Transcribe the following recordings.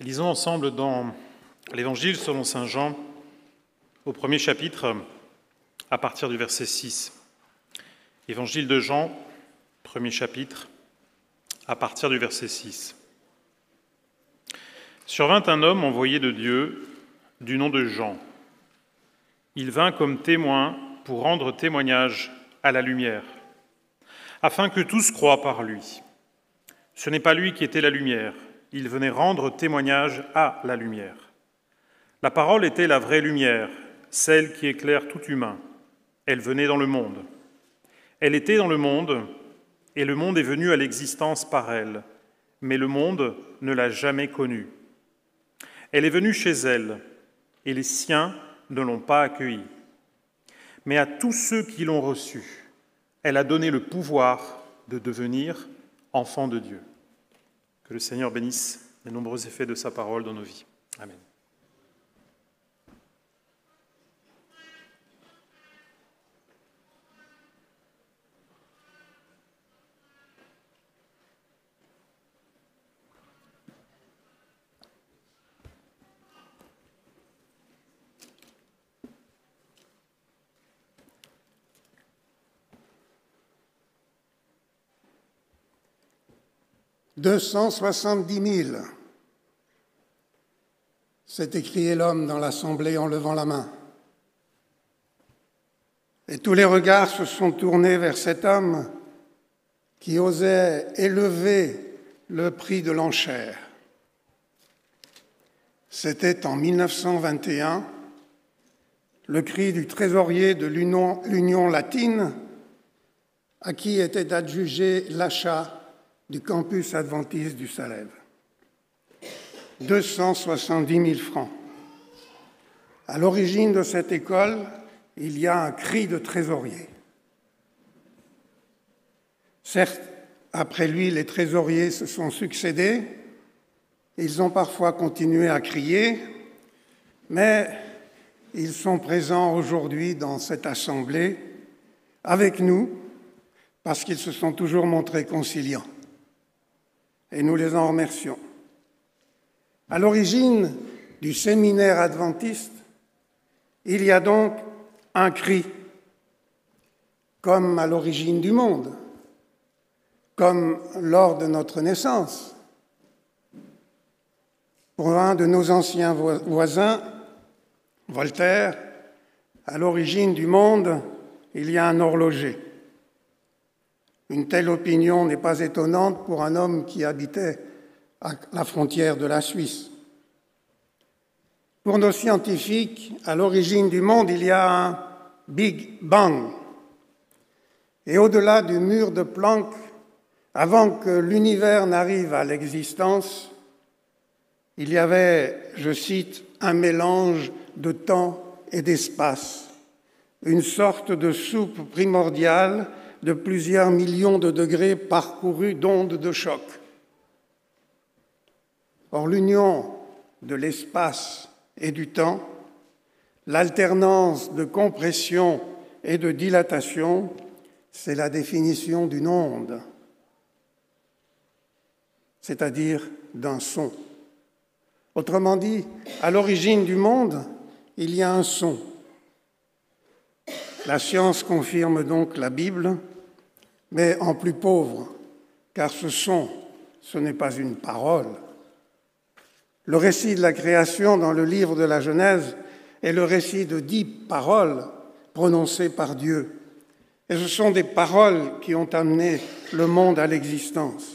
Lisons ensemble dans l'Évangile selon Saint Jean, au premier chapitre, à partir du verset 6. Évangile de Jean, premier chapitre, à partir du verset 6. Survint un homme envoyé de Dieu du nom de Jean. Il vint comme témoin pour rendre témoignage à la lumière, afin que tous croient par lui. Ce n'est pas lui qui était la lumière il venait rendre témoignage à la lumière. La parole était la vraie lumière, celle qui éclaire tout humain. Elle venait dans le monde. Elle était dans le monde, et le monde est venu à l'existence par elle, mais le monde ne l'a jamais connue. Elle est venue chez elle, et les siens ne l'ont pas accueillie. Mais à tous ceux qui l'ont reçue, elle a donné le pouvoir de devenir enfants de Dieu. Que le Seigneur bénisse les nombreux effets de sa parole dans nos vies. Amen. 270 000, s'est écrié l'homme dans l'assemblée en levant la main. Et tous les regards se sont tournés vers cet homme qui osait élever le prix de l'enchère. C'était en 1921 le cri du trésorier de l'Union latine à qui était adjugé l'achat du campus adventiste du Salève. 270 000 francs. À l'origine de cette école, il y a un cri de trésorier. Certes, après lui, les trésoriers se sont succédés. Ils ont parfois continué à crier, mais ils sont présents aujourd'hui dans cette assemblée avec nous parce qu'ils se sont toujours montrés conciliants et nous les en remercions. À l'origine du séminaire adventiste, il y a donc un cri, comme à l'origine du monde, comme lors de notre naissance. Pour un de nos anciens voisins, Voltaire, à l'origine du monde, il y a un horloger. Une telle opinion n'est pas étonnante pour un homme qui habitait à la frontière de la Suisse. Pour nos scientifiques, à l'origine du monde, il y a un Big Bang. Et au-delà du mur de Planck, avant que l'univers n'arrive à l'existence, il y avait, je cite, un mélange de temps et d'espace, une sorte de soupe primordiale de plusieurs millions de degrés parcourus d'ondes de choc. Or, l'union de l'espace et du temps, l'alternance de compression et de dilatation, c'est la définition d'une onde, c'est-à-dire d'un son. Autrement dit, à l'origine du monde, il y a un son. La science confirme donc la Bible mais en plus pauvre, car ce son, ce n'est pas une parole. Le récit de la création dans le livre de la Genèse est le récit de dix paroles prononcées par Dieu. Et ce sont des paroles qui ont amené le monde à l'existence.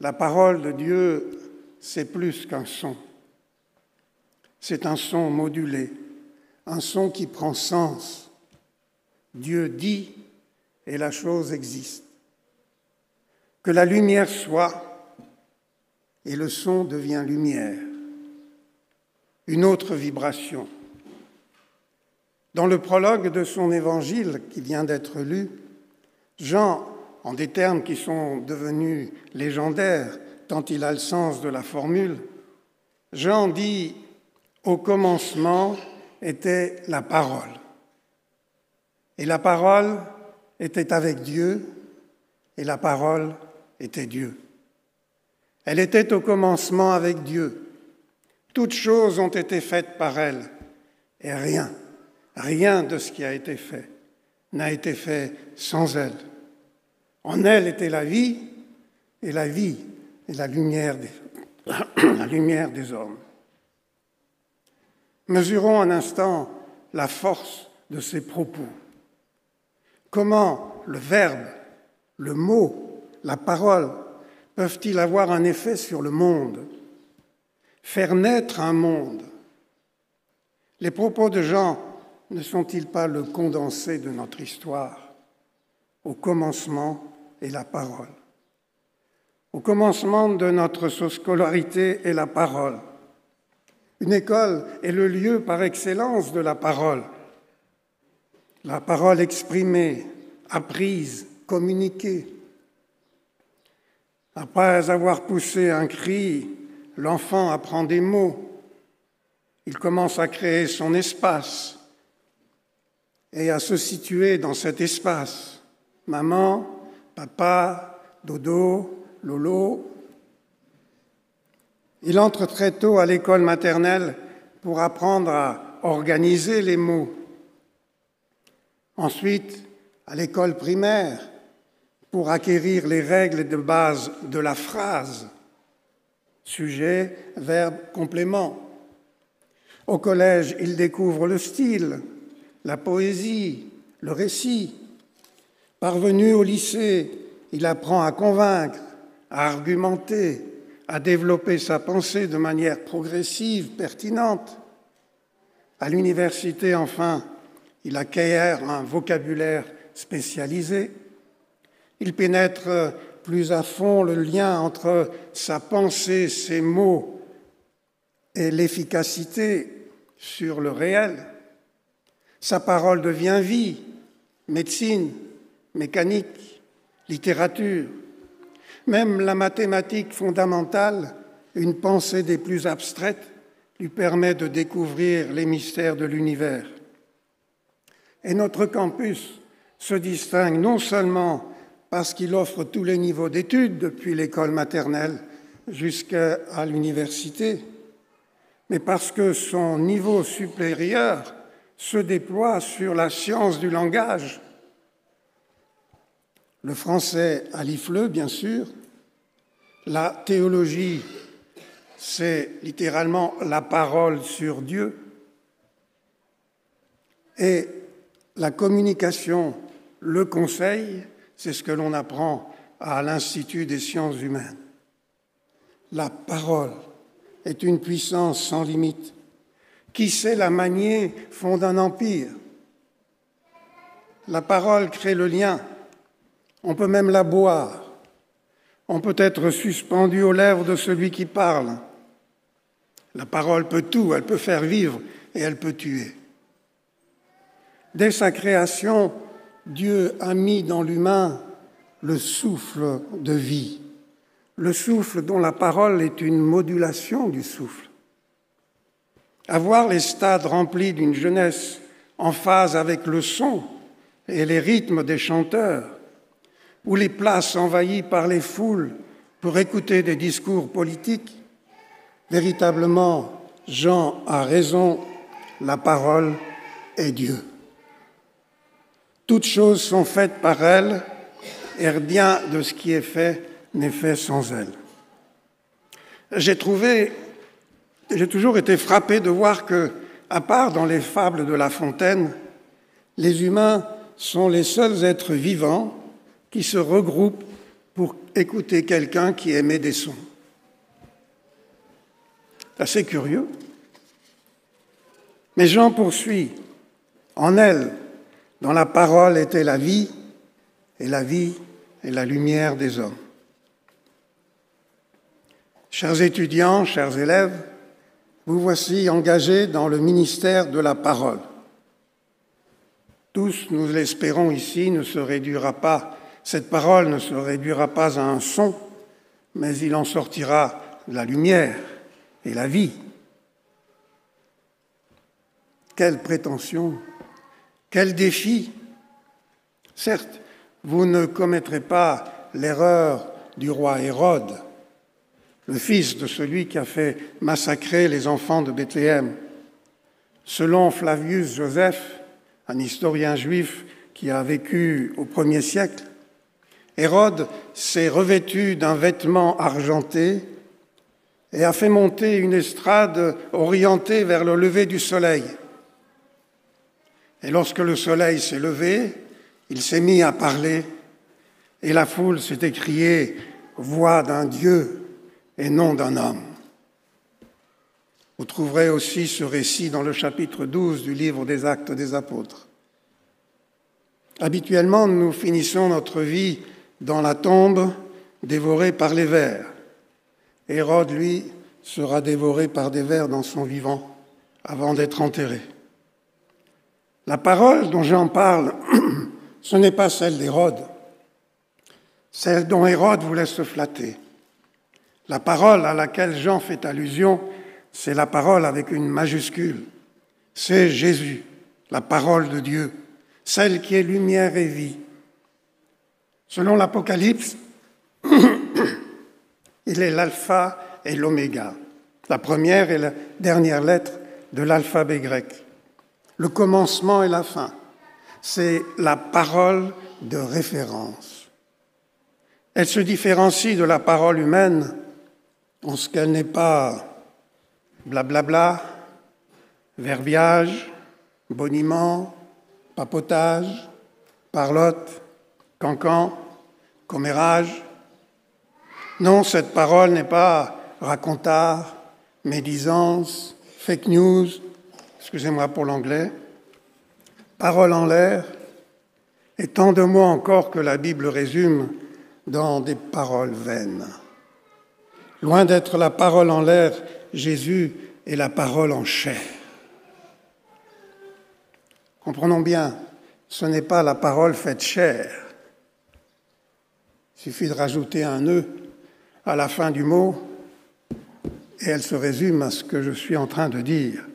La parole de Dieu, c'est plus qu'un son. C'est un son modulé, un son qui prend sens. Dieu dit et la chose existe. Que la lumière soit, et le son devient lumière, une autre vibration. Dans le prologue de son évangile qui vient d'être lu, Jean, en des termes qui sont devenus légendaires, tant il a le sens de la formule, Jean dit Au commencement était la parole. Et la parole, était avec Dieu et la parole était Dieu. Elle était au commencement avec Dieu. Toutes choses ont été faites par elle, et rien, rien de ce qui a été fait n'a été fait sans elle. En elle était la vie, et la vie est la lumière des, la lumière des hommes. Mesurons un instant la force de ces propos. Comment le verbe, le mot, la parole peuvent-ils avoir un effet sur le monde Faire naître un monde? Les propos de Jean ne sont-ils pas le condensé de notre histoire? Au commencement est la parole. Au commencement de notre scolarité est la parole. Une école est le lieu par excellence de la parole. La parole exprimée, apprise, communiquée. Après avoir poussé un cri, l'enfant apprend des mots. Il commence à créer son espace et à se situer dans cet espace. Maman, papa, dodo, lolo. Il entre très tôt à l'école maternelle pour apprendre à organiser les mots. Ensuite, à l'école primaire pour acquérir les règles de base de la phrase, sujet, verbe, complément. Au collège, il découvre le style, la poésie, le récit. Parvenu au lycée, il apprend à convaincre, à argumenter, à développer sa pensée de manière progressive, pertinente. À l'université, enfin, il acquiert un vocabulaire spécialisé. Il pénètre plus à fond le lien entre sa pensée, ses mots et l'efficacité sur le réel. Sa parole devient vie, médecine, mécanique, littérature. Même la mathématique fondamentale, une pensée des plus abstraites, lui permet de découvrir les mystères de l'univers. Et notre campus se distingue non seulement parce qu'il offre tous les niveaux d'études, depuis l'école maternelle jusqu'à l'université, mais parce que son niveau supérieur se déploie sur la science du langage. Le français à l'IFLE, bien sûr. La théologie, c'est littéralement la parole sur Dieu. Et la communication, le conseil, c'est ce que l'on apprend à l'Institut des sciences humaines. La parole est une puissance sans limite qui sait la manier fonde un empire. La parole crée le lien. On peut même la boire. On peut être suspendu aux lèvres de celui qui parle. La parole peut tout, elle peut faire vivre et elle peut tuer. Dès sa création, Dieu a mis dans l'humain le souffle de vie, le souffle dont la parole est une modulation du souffle. Avoir les stades remplis d'une jeunesse en phase avec le son et les rythmes des chanteurs, ou les places envahies par les foules pour écouter des discours politiques, véritablement, Jean a raison, la parole est Dieu. Toutes choses sont faites par elle, et rien de ce qui est fait n'est fait sans elle. J'ai trouvé j'ai toujours été frappé de voir que, à part dans les fables de La Fontaine, les humains sont les seuls êtres vivants qui se regroupent pour écouter quelqu'un qui émet des sons. C'est assez curieux. Mais Jean poursuit. En elle, dans la parole était la vie, et la vie est la lumière des hommes. Chers étudiants, chers élèves, vous voici engagés dans le ministère de la parole. Tous, nous l'espérons ici, ne se réduira pas, cette parole ne se réduira pas à un son, mais il en sortira la lumière et la vie. Quelle prétention, quel défi. Certes, vous ne commettrez pas l'erreur du roi Hérode, le fils de celui qui a fait massacrer les enfants de Bethléem. Selon Flavius Joseph, un historien juif qui a vécu au premier siècle, Hérode s'est revêtu d'un vêtement argenté et a fait monter une estrade orientée vers le lever du soleil. Et lorsque le soleil s'est levé, il s'est mis à parler et la foule s'est écriée Voix d'un Dieu et non d'un homme. Vous trouverez aussi ce récit dans le chapitre 12 du livre des Actes des Apôtres. Habituellement, nous finissons notre vie dans la tombe, dévoré par les vers. Hérode, lui, sera dévoré par des vers dans son vivant avant d'être enterré. La parole dont Jean parle, ce n'est pas celle d'Hérode, celle dont Hérode voulait se flatter. La parole à laquelle Jean fait allusion, c'est la parole avec une majuscule. C'est Jésus, la parole de Dieu, celle qui est lumière et vie, Selon l'Apocalypse, il est l'alpha et l'oméga, la première et la dernière lettre de l'alphabet grec, le commencement et la fin. C'est la parole de référence. Elle se différencie de la parole humaine en ce qu'elle n'est pas blablabla, verbiage, boniment, papotage, parlotte, cancan, commérage. Non, cette parole n'est pas racontard, médisance, fake news, excusez-moi pour l'anglais, parole en l'air, et tant de mots encore que la Bible résume dans des paroles vaines. Loin d'être la parole en l'air, Jésus est la parole en chair. Comprenons bien, ce n'est pas la parole faite chair, il suffit de rajouter un nœud à la fin du mot et elle se résume à ce que je suis en train de dire.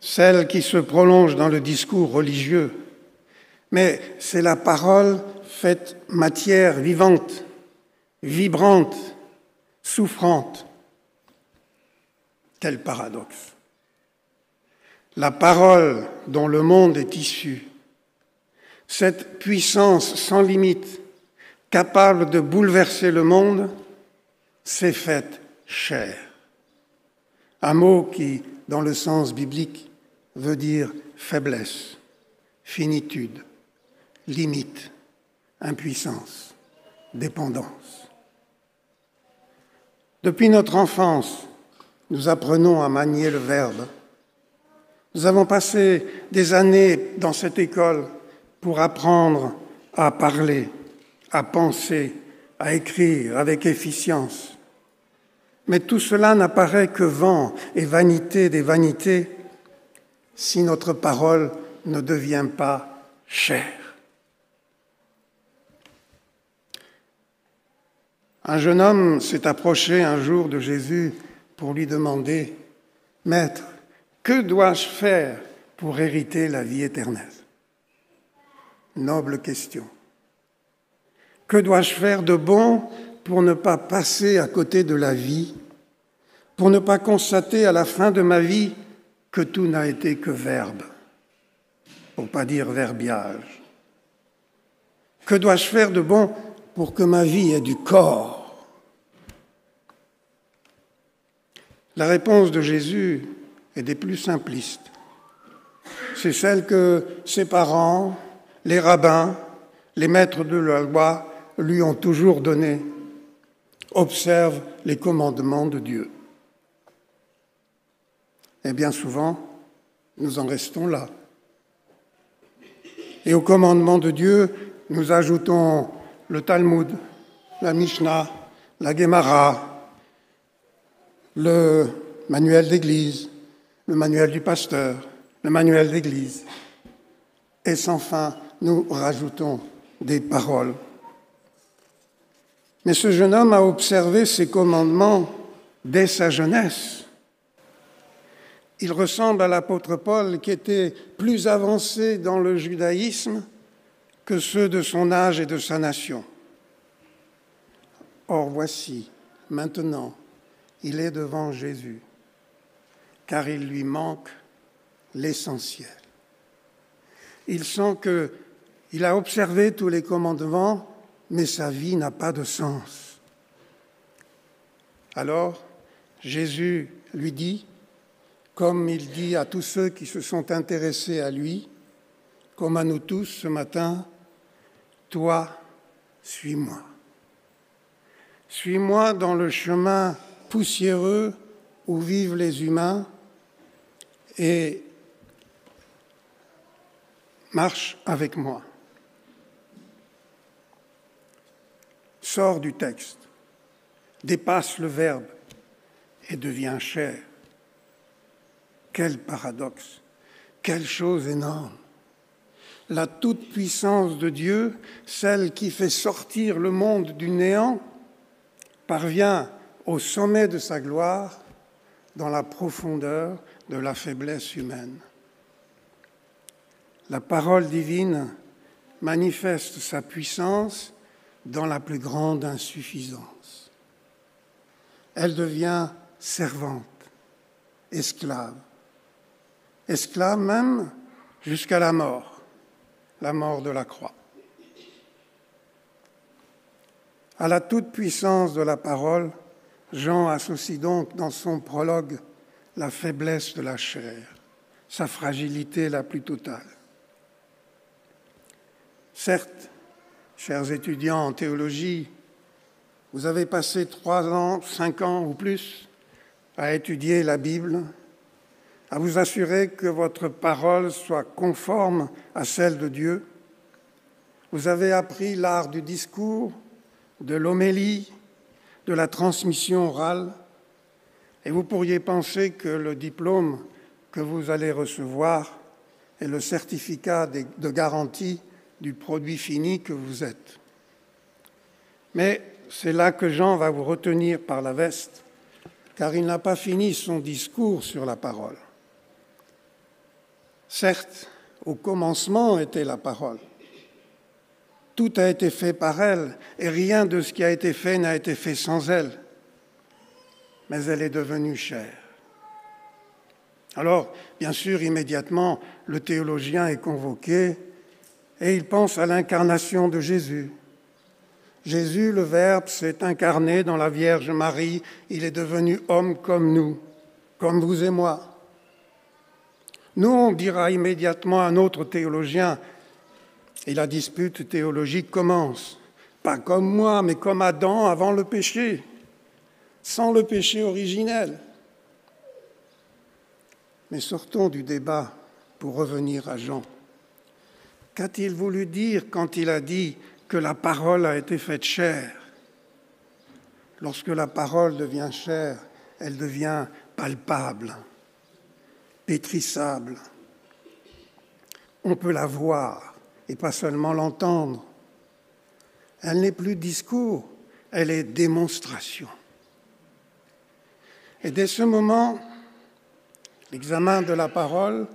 Celle qui se prolonge dans le discours religieux, mais c'est la parole faite matière vivante, vibrante, souffrante. Quel paradoxe. La parole dont le monde est issu, cette puissance sans limite, capable de bouleverser le monde, s'est faite chair. Un mot qui, dans le sens biblique, veut dire faiblesse, finitude, limite, impuissance, dépendance. Depuis notre enfance, nous apprenons à manier le verbe. Nous avons passé des années dans cette école pour apprendre à parler, à penser, à écrire avec efficience. Mais tout cela n'apparaît que vent et vanité des vanités si notre parole ne devient pas chère. Un jeune homme s'est approché un jour de Jésus pour lui demander, Maître, que dois-je faire pour hériter la vie éternelle? Noble question. Que dois-je faire de bon pour ne pas passer à côté de la vie, pour ne pas constater à la fin de ma vie que tout n'a été que verbe, pour pas dire verbiage? Que dois-je faire de bon pour que ma vie ait du corps? La réponse de Jésus est des plus simplistes. C'est celle que ses parents, les rabbins, les maîtres de la loi lui ont toujours donné. Observe les commandements de Dieu. Et bien souvent, nous en restons là. Et aux commandements de Dieu, nous ajoutons le Talmud, la Mishnah, la Gemara, le manuel d'église, le manuel du pasteur, le manuel d'église. Et sans fin, nous rajoutons des paroles mais ce jeune homme a observé ces commandements dès sa jeunesse. Il ressemble à l'apôtre Paul qui était plus avancé dans le judaïsme que ceux de son âge et de sa nation. Or voici maintenant, il est devant Jésus, car il lui manque l'essentiel. Il sent que il a observé tous les commandements, mais sa vie n'a pas de sens. Alors, Jésus lui dit, comme il dit à tous ceux qui se sont intéressés à lui, comme à nous tous ce matin, Toi, suis-moi. Suis-moi dans le chemin poussiéreux où vivent les humains et marche avec moi. Sors du texte, dépasse le verbe et devient chair. Quel paradoxe, quelle chose énorme. La toute-puissance de Dieu, celle qui fait sortir le monde du néant, parvient au sommet de sa gloire dans la profondeur de la faiblesse humaine. La parole divine manifeste sa puissance dans la plus grande insuffisance. Elle devient servante, esclave, esclave même jusqu'à la mort, la mort de la croix. À la toute-puissance de la parole, Jean associe donc dans son prologue la faiblesse de la chair, sa fragilité la plus totale. Certes, chers étudiants en théologie, vous avez passé trois ans, cinq ans ou plus à étudier la Bible, à vous assurer que votre parole soit conforme à celle de Dieu. Vous avez appris l'art du discours, de l'homélie, de la transmission orale, et vous pourriez penser que le diplôme que vous allez recevoir est le certificat de garantie du produit fini que vous êtes. Mais c'est là que Jean va vous retenir par la veste, car il n'a pas fini son discours sur la parole. Certes, au commencement était la parole. Tout a été fait par elle, et rien de ce qui a été fait n'a été fait sans elle. Mais elle est devenue chair. Alors, bien sûr, immédiatement, le théologien est convoqué et il pense à l'incarnation de Jésus. Jésus, le Verbe, s'est incarné dans la Vierge Marie, il est devenu homme comme nous, comme vous et moi. Nous, on dira immédiatement à un autre théologien, et la dispute théologique commence, pas comme moi, mais comme Adam avant le péché, sans le péché originel. Mais sortons du débat pour revenir à Jean. Qu'a-t-il voulu dire quand il a dit que la parole a été faite chair? Lorsque la parole devient chair, elle devient palpable, pétrissable. On peut la voir et pas seulement l'entendre. Elle n'est plus discours, elle est démonstration. Et dès ce moment, l'examen de la parole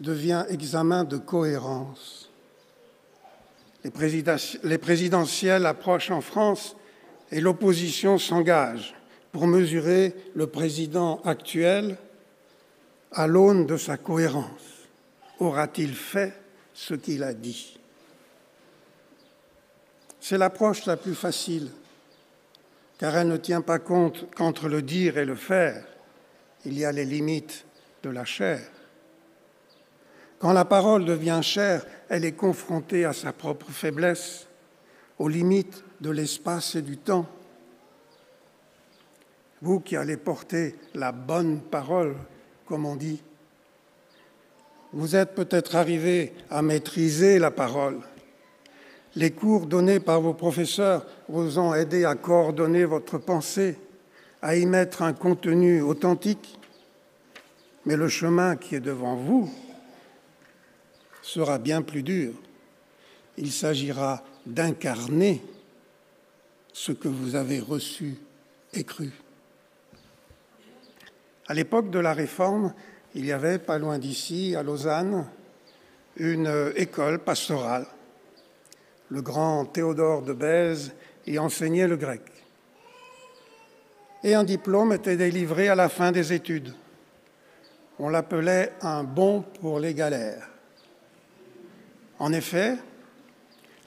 devient examen de cohérence. Les présidentielles approchent en France et l'opposition s'engage pour mesurer le président actuel à l'aune de sa cohérence. Aura-t-il fait ce qu'il a dit? C'est l'approche la plus facile, car elle ne tient pas compte qu'entre le dire et le faire, il y a les limites de la chair. Quand la parole devient chair, elle est confrontée à sa propre faiblesse, aux limites de l'espace et du temps. Vous qui allez porter la bonne parole, comme on dit, vous êtes peut-être arrivé à maîtriser la parole. Les cours donnés par vos professeurs vous ont aidé à coordonner votre pensée, à y mettre un contenu authentique. Mais le chemin qui est devant vous, sera bien plus dur. Il s'agira d'incarner ce que vous avez reçu et cru. À l'époque de la Réforme, il y avait, pas loin d'ici, à Lausanne, une école pastorale. Le grand Théodore de Bèze y enseignait le grec. et un diplôme était délivré à la fin des études. On l'appelait un bon pour les galères. En effet,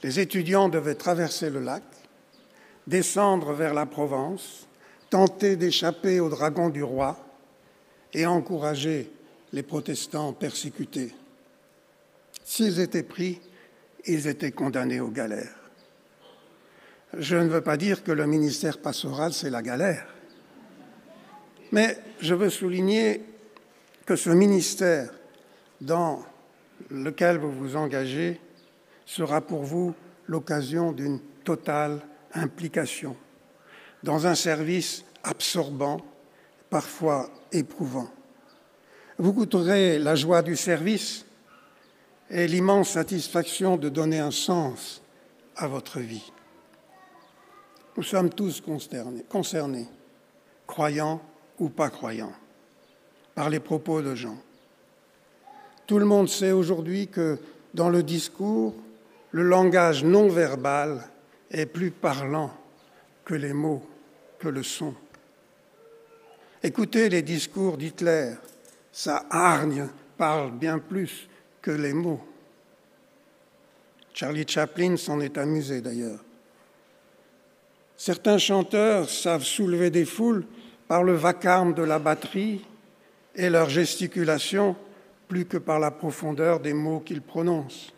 les étudiants devaient traverser le lac, descendre vers la Provence, tenter d'échapper aux dragons du roi et encourager les protestants persécutés. S'ils étaient pris, ils étaient condamnés aux galères. Je ne veux pas dire que le ministère pastoral, c'est la galère, mais je veux souligner que ce ministère dans lequel vous vous engagez sera pour vous l'occasion d'une totale implication dans un service absorbant, parfois éprouvant. Vous goûterez la joie du service et l'immense satisfaction de donner un sens à votre vie. Nous sommes tous concernés, croyants ou pas croyants, par les propos de Jean. Tout le monde sait aujourd'hui que dans le discours, le langage non verbal est plus parlant que les mots, que le son. Écoutez les discours d'Hitler, sa hargne parle bien plus que les mots. Charlie Chaplin s'en est amusé d'ailleurs. Certains chanteurs savent soulever des foules par le vacarme de la batterie et leur gesticulation plus que par la profondeur des mots qu'ils prononcent.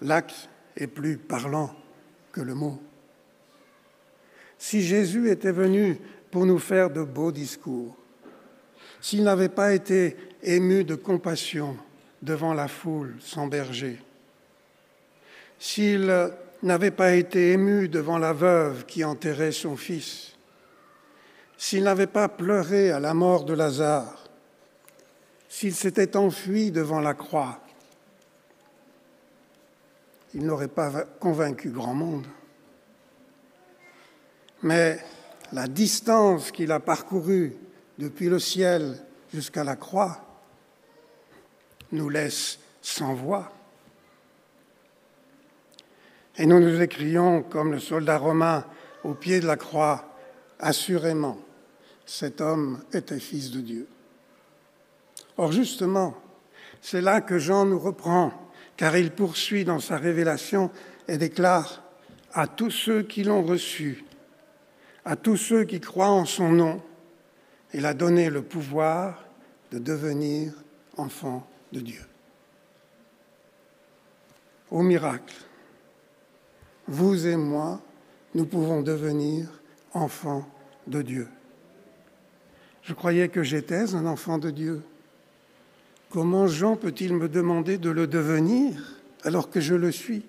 L'acte est plus parlant que le mot. Si Jésus était venu pour nous faire de beaux discours, s'il n'avait pas été ému de compassion devant la foule sans berger, s'il n'avait pas été ému devant la veuve qui enterrait son fils, s'il n'avait pas pleuré à la mort de Lazare, s'il s'était enfui devant la croix, il n'aurait pas convaincu grand monde. Mais la distance qu'il a parcourue depuis le ciel jusqu'à la croix, nous laisse sans voix. Et nous nous écrions, comme le soldat romain au pied de la croix, assurément, cet homme était fils de Dieu. Or justement, c'est là que Jean nous reprend, car il poursuit dans sa révélation et déclare à tous ceux qui l'ont reçu, à tous ceux qui croient en son nom, il a donné le pouvoir de devenir enfant de Dieu. Au miracle, vous et moi, nous pouvons devenir enfants de Dieu. Je croyais que j'étais un enfant de Dieu. Comment Jean peut-il me demander de le devenir alors que je le suis?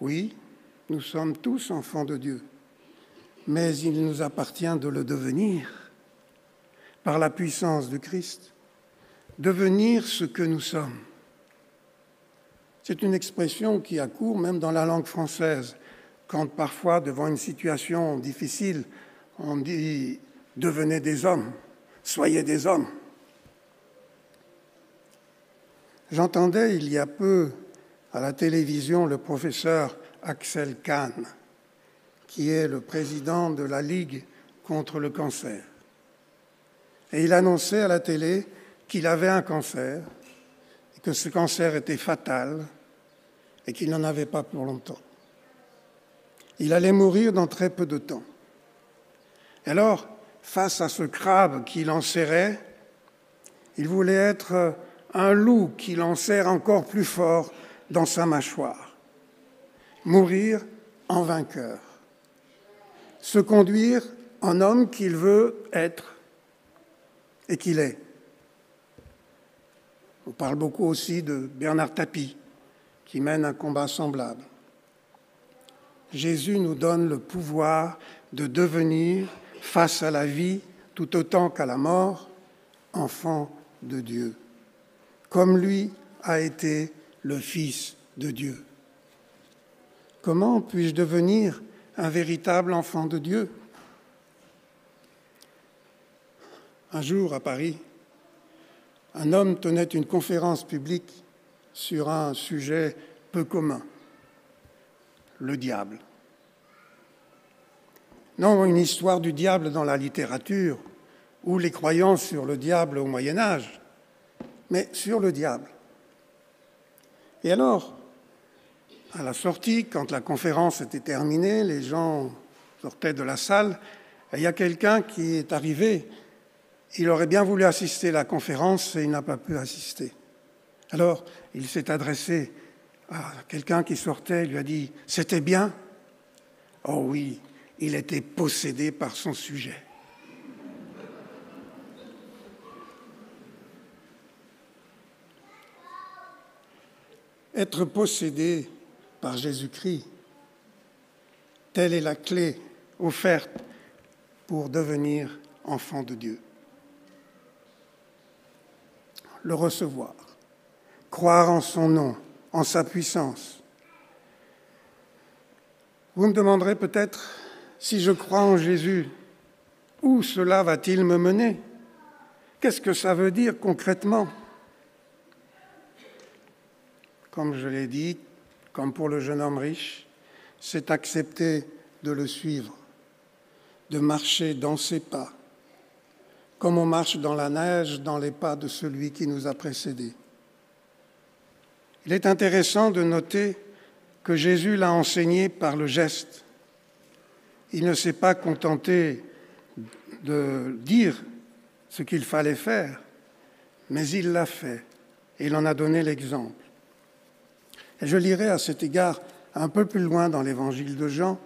Oui, nous sommes tous enfants de Dieu mais il nous appartient de le devenir par la puissance de Christ, devenir ce que nous sommes. C'est une expression qui a cours même dans la langue française, quand parfois, devant une situation difficile, on dit devenez des hommes, soyez des hommes. J'entendais il y a peu à la télévision le professeur Axel Kahn qui est le président de la Ligue contre le cancer. Et il annonçait à la télé qu'il avait un cancer, et que ce cancer était fatal, et qu'il n'en avait pas pour longtemps. Il allait mourir dans très peu de temps. Et alors, face à ce crabe qui l'enserrait, il voulait être un loup qui l'enserre encore plus fort dans sa mâchoire. Mourir en vainqueur se conduire en homme qu'il veut être et qu'il est. On parle beaucoup aussi de Bernard Tapie, qui mène un combat semblable. Jésus nous donne le pouvoir de devenir, face à la vie, tout autant qu'à la mort, enfant de Dieu, comme lui a été le Fils de Dieu. Comment puis-je devenir un véritable enfant de Dieu? Un jour, à Paris, un homme tenait une conférence publique sur un sujet peu commun, le diable. non une histoire du diable dans la littérature ou les croyances sur le diable au Moyen Âge, mais sur le diable. Et alors, à la sortie, quand la conférence était terminée, les gens sortaient de la salle, il y a quelqu'un qui est arrivé. Il aurait bien voulu assister à la conférence et il n'a pas pu assister. Alors, il s'est adressé à quelqu'un qui sortait, il lui a dit C'était bien? Oh oui, il était possédé par son sujet. Être possédé par Jésus-Christ, telle est la clé offerte pour devenir enfant de Dieu. Le recevoir, croire en son nom, en sa puissance. Vous me demanderez peut-être si je crois en Jésus, où cela va-t-il me mener? Qu'est-ce que ça veut dire concrètement? Comme je l'ai dit, comme pour le jeune homme riche, c'est accepter de le suivre, de marcher dans ses pas, comme on marche dans la neige dans les pas de celui qui nous a précédés. Il est intéressant de noter que Jésus l'a enseigné par le geste. Il ne s'est pas contenté de dire ce qu'il fallait faire, mais il l'a fait et il en a donné l'exemple. Je lirai à cet égard un peu plus loin dans l'évangile de Jean,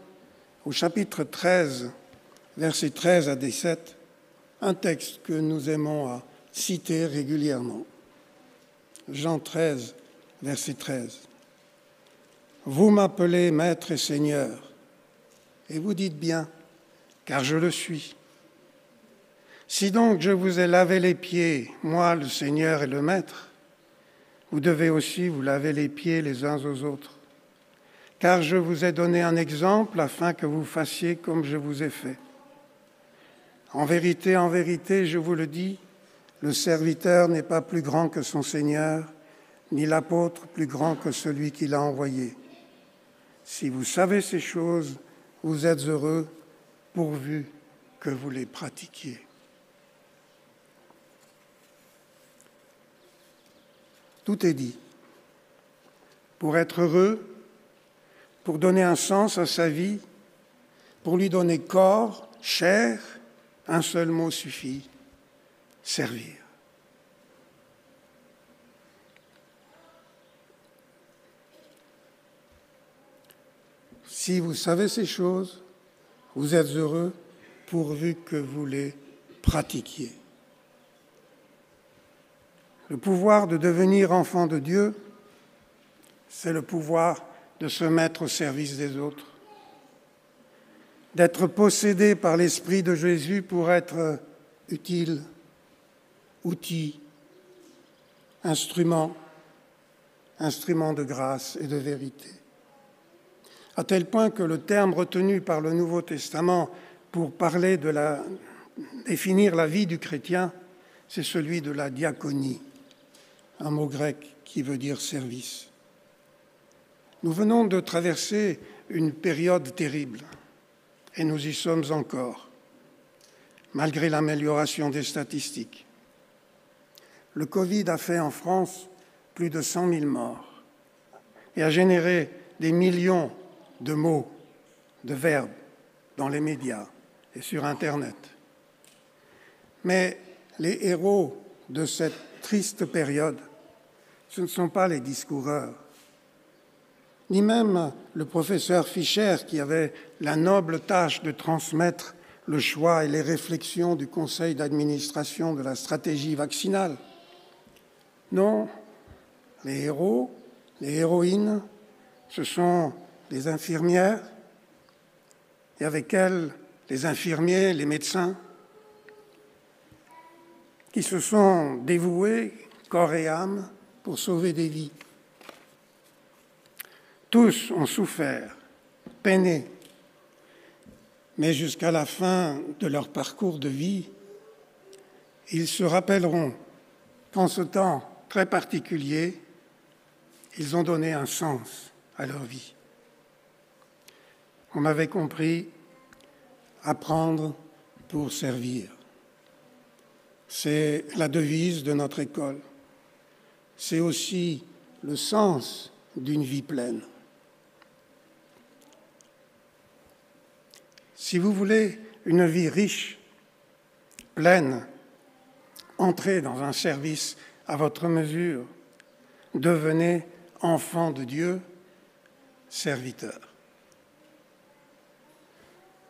au chapitre 13, versets 13 à 17, un texte que nous aimons à citer régulièrement. Jean 13, verset 13. Vous m'appelez Maître et Seigneur, et vous dites bien, car je le suis. Si donc je vous ai lavé les pieds, moi le Seigneur et le Maître, vous devez aussi vous laver les pieds les uns aux autres. Car je vous ai donné un exemple afin que vous fassiez comme je vous ai fait. En vérité, en vérité, je vous le dis, le serviteur n'est pas plus grand que son Seigneur, ni l'apôtre plus grand que celui qui l'a envoyé. Si vous savez ces choses, vous êtes heureux pourvu que vous les pratiquiez. Tout est dit. Pour être heureux, pour donner un sens à sa vie, pour lui donner corps, chair, un seul mot suffit, servir. Si vous savez ces choses, vous êtes heureux pourvu que vous les pratiquiez. Le pouvoir de devenir enfant de Dieu, c'est le pouvoir de se mettre au service des autres, d'être possédé par l'Esprit de Jésus pour être utile, outil, instrument, instrument de grâce et de vérité. À tel point que le terme retenu par le Nouveau Testament pour parler de la, définir la vie du chrétien, c'est celui de la diaconie un mot grec qui veut dire service. Nous venons de traverser une période terrible et nous y sommes encore, malgré l'amélioration des statistiques. Le Covid a fait en France plus de 100 000 morts et a généré des millions de mots, de verbes dans les médias et sur Internet. Mais les héros de cette triste période ce ne sont pas les discoureurs, ni même le professeur Fischer qui avait la noble tâche de transmettre le choix et les réflexions du conseil d'administration de la stratégie vaccinale. Non, les héros, les héroïnes, ce sont les infirmières et avec elles les infirmiers, les médecins, qui se sont dévoués corps et âme pour sauver des vies. Tous ont souffert, peiné, mais jusqu'à la fin de leur parcours de vie, ils se rappelleront qu'en ce temps très particulier, ils ont donné un sens à leur vie. On avait compris apprendre pour servir. C'est la devise de notre école. C'est aussi le sens d'une vie pleine. Si vous voulez une vie riche, pleine, entrez dans un service à votre mesure, devenez enfant de Dieu, serviteur.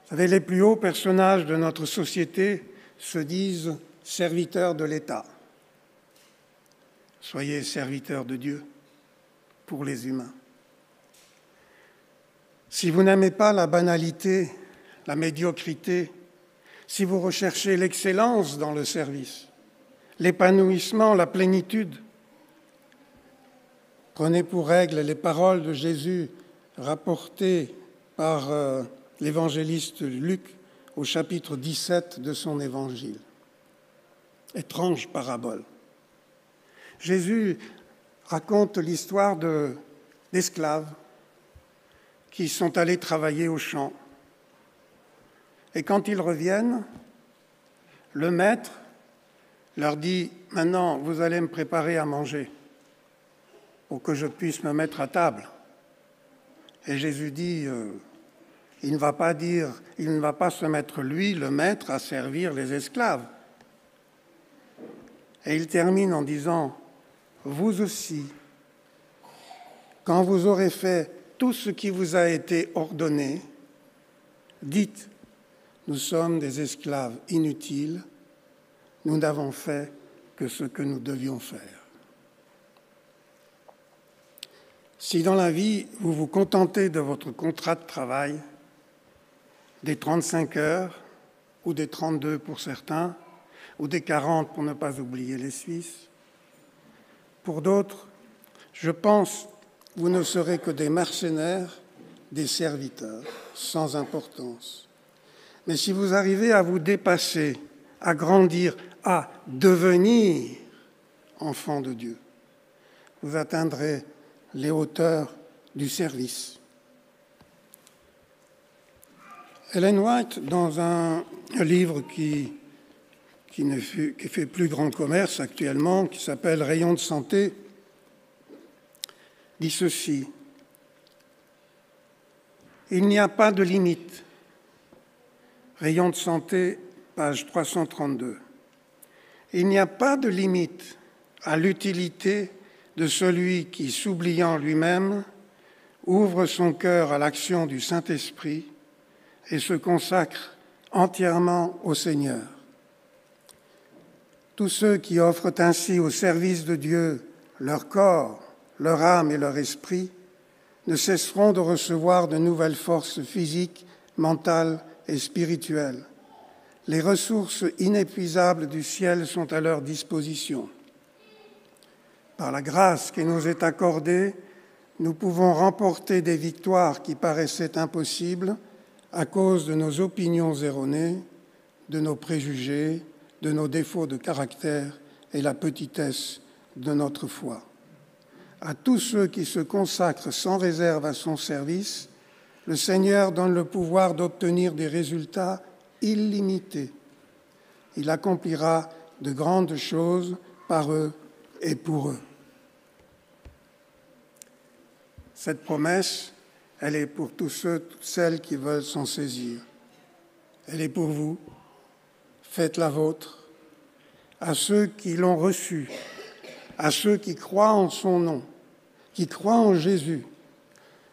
Vous savez, les plus hauts personnages de notre société se disent serviteurs de l'État. Soyez serviteurs de Dieu pour les humains. Si vous n'aimez pas la banalité, la médiocrité, si vous recherchez l'excellence dans le service, l'épanouissement, la plénitude, prenez pour règle les paroles de Jésus rapportées par euh, l'évangéliste Luc au chapitre 17 de son évangile. Étrange parabole. Jésus raconte l'histoire d'esclaves qui sont allés travailler au champ. Et quand ils reviennent, le maître leur dit, maintenant, vous allez me préparer à manger pour que je puisse me mettre à table. Et Jésus dit, euh, il ne va pas dire, il ne va pas se mettre lui, le maître, à servir les esclaves. Et il termine en disant, vous aussi, quand vous aurez fait tout ce qui vous a été ordonné, dites, nous sommes des esclaves inutiles, nous n'avons fait que ce que nous devions faire. Si dans la vie, vous vous contentez de votre contrat de travail, des 35 heures, ou des 32 pour certains, ou des 40 pour ne pas oublier les Suisses, pour d'autres, je pense, vous ne serez que des mercenaires, des serviteurs, sans importance. Mais si vous arrivez à vous dépasser, à grandir, à devenir enfant de Dieu, vous atteindrez les hauteurs du service. Ellen White, dans un livre qui, qui, qui fait plus grand commerce actuellement, qui s'appelle Rayon de santé, dit ceci. Il n'y a pas de limite. Rayon de santé, page 332. Il n'y a pas de limite à l'utilité de celui qui, s'oubliant lui-même, ouvre son cœur à l'action du Saint-Esprit et se consacre entièrement au Seigneur. Tous ceux qui offrent ainsi au service de Dieu leur corps, leur âme et leur esprit ne cesseront de recevoir de nouvelles forces physiques, mentales et spirituelles. Les ressources inépuisables du ciel sont à leur disposition. Par la grâce qui nous est accordée, nous pouvons remporter des victoires qui paraissaient impossibles à cause de nos opinions erronées, de nos préjugés, de nos défauts de caractère et la petitesse de notre foi. À tous ceux qui se consacrent sans réserve à son service, le Seigneur donne le pouvoir d'obtenir des résultats illimités. Il accomplira de grandes choses par eux et pour eux. Cette promesse, elle est pour tous ceux, toutes celles qui veulent s'en saisir. Elle est pour vous. Faites la vôtre. À ceux qui l'ont reçue, à ceux qui croient en son nom, qui croient en Jésus,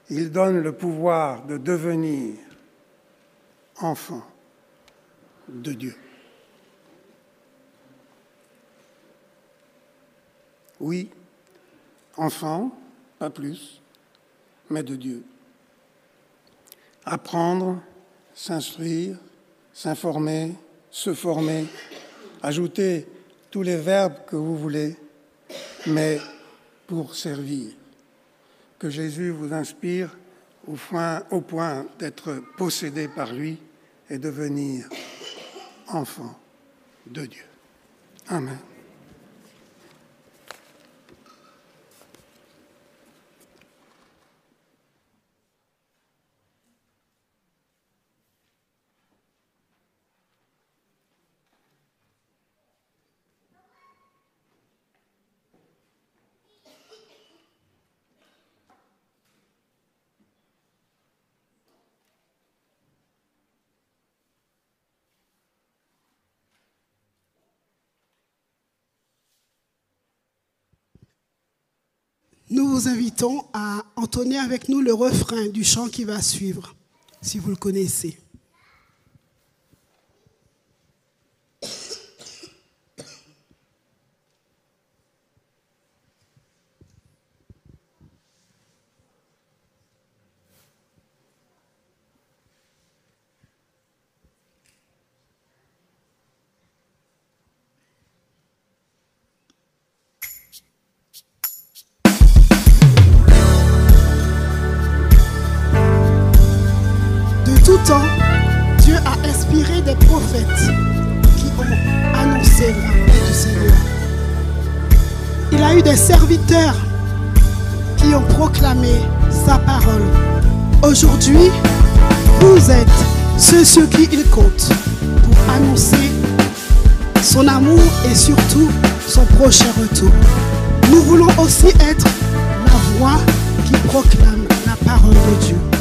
il donne le pouvoir de devenir enfant de Dieu. Oui, enfant, pas plus mais de Dieu. Apprendre, s'instruire, s'informer, se former, ajouter tous les verbes que vous voulez, mais pour servir. Que Jésus vous inspire au point, d'être possédé par lui et devenir enfant de Dieu. Amen. Vous invitons à entonner avec nous le refrain du chant qui va suivre, si vous le connaissez. et surtout son prochain retour. Nous voulons aussi être la voix qui proclame la parole de Dieu.